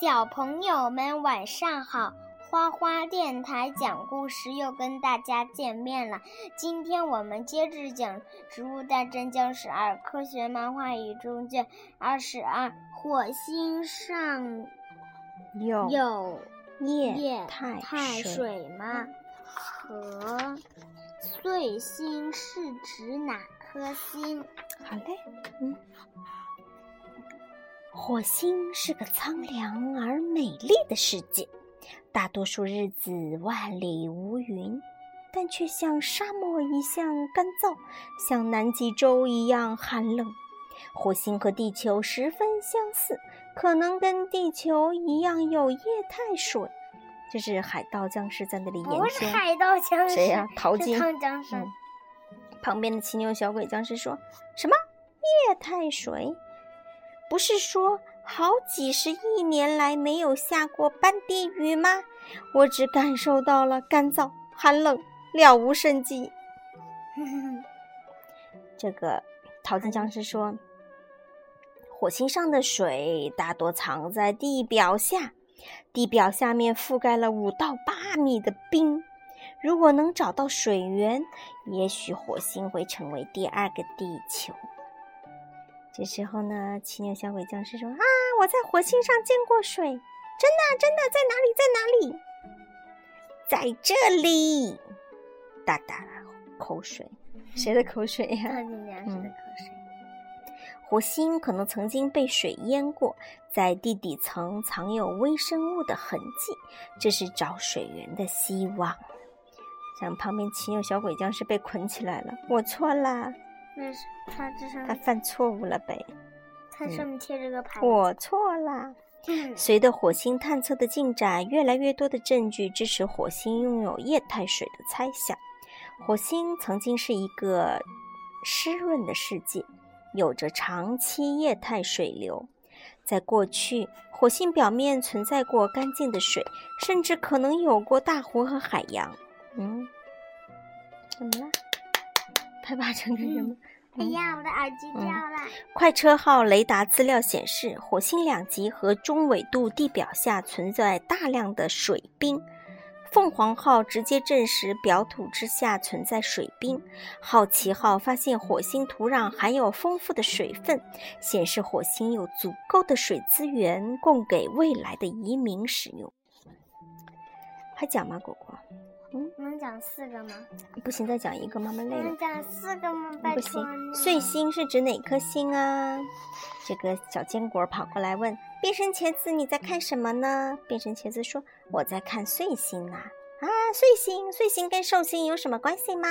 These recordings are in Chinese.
小朋友们晚上好，花花电台讲故事又跟大家见面了。今天我们接着讲《植物大战僵尸二》科学漫画与中卷二十二。火星上有有液液态态水水吗？和碎星是指哪颗星？好嘞，嗯。火星是个苍凉而美丽的世界，大多数日子万里无云，但却像沙漠一样干燥，像南极洲一样寒冷。火星和地球十分相似，可能跟地球一样有液态水。这是海盗僵尸在那里研不是。海盗僵尸，谁呀淘金汤僵尸。嗯旁边的骑牛小鬼僵尸说：“什么液态水？不是说好几十亿年来没有下过半滴雨吗？我只感受到了干燥、寒冷，了无生机。”这个淘金僵尸说：“火星上的水大多藏在地表下，地表下面覆盖了五到八米的冰。如果能找到水源，也许火星会成为第二个地球。”这时候呢，骑牛小鬼僵尸说：“啊，我在火星上见过水，真的，真的，在哪里？在哪里？在这里！”大大口水，谁的口水呀、汤金僵尸的口水。火星可能曾经被水淹过，在地底层藏有微生物的痕迹，这是找水源的希望。像旁边骑牛小鬼僵尸被捆起来了，我错啦，那是他这上面，他犯错误了呗，他上面贴着个牌子。我错啦。嗯随着火星探测的进展，越来越多的证据支持火星拥有液态水的猜想。火星曾经是一个湿润的世界，有着长期液态水流。在过去，火星表面存在过干净的水，甚至可能有过大湖和海洋。嗯，怎么了？拍巴掌干什么？哎呀，我的耳机掉了。快车号雷达资料显示，火星两极和中纬度地表下存在大量的水冰。凤凰号直接证实表土之下存在水冰。好奇号发现火星土壤含有丰富的水分，显示火星有足够的水资源供给未来的移民使用。还讲吗，果果？能讲四个吗？不行，再讲一个，妈妈累了能。讲四个吗？拜不行。碎星是指哪颗星啊？这个小坚果跑过来问变身茄子：“你在看什么呢？”变身茄子说：“我在看碎星啊。”啊，碎星，碎星跟寿星有什么关系吗？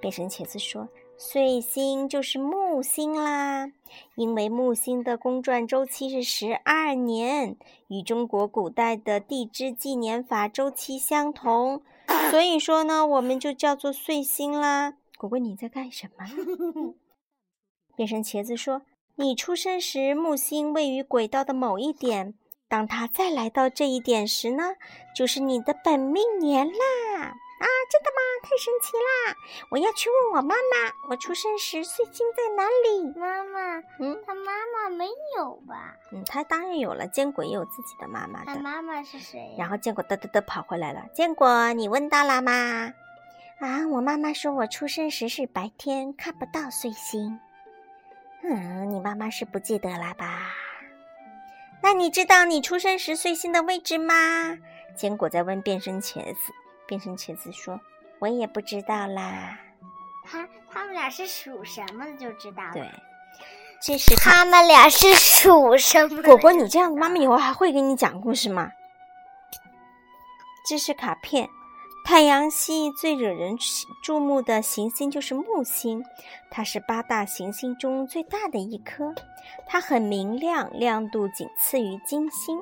变身茄子说：“碎星就是木星啦，因为木星的公转周期是十二年，与中国古代的地支纪年法周期相同，所以说呢，我们就叫做碎星啦。”果果，你在干什么？变身茄子说：“你出生时，木星位于轨道的某一点。当他再来到这一点时呢，就是你的本命年啦！啊，真的吗？太神奇啦！我要去问我妈妈，我出生时碎星在哪里？妈妈，嗯他妈妈没有吧？嗯，他当然有了，坚果也有自己的妈妈的。他妈妈是谁呀？然后坚果嘚嘚嘚跑回来了。坚果，你问到了吗？啊，我妈妈说我出生时是白天，看不到碎星。嗯，你妈妈是不记得了吧？那你知道你出生时岁星的位置吗？坚果在问变身茄子。变身茄子说：“我也不知道啦。他他们俩是属什么的就知道”了。对，这是卡他们俩是属什么？果果，你这样，妈妈以后还会给你讲故事吗？这是卡片，太阳系最惹人注目的行星就是木星，它是八大行星中最大的一颗，它很明亮，亮度仅次于金星。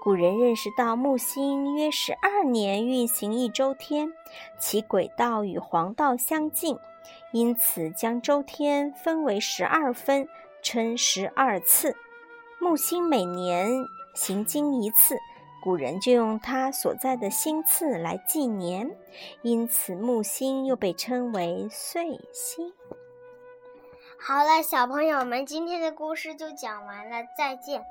古人认识到木星约十二年运行一周天，其轨道与黄道相近，因此将周天分为十二分，称十二次。木星每年行经一次，古人就用它所在的星次来纪年，因此木星又被称为岁星。好了，小朋友们，今天的故事就讲完了，再见。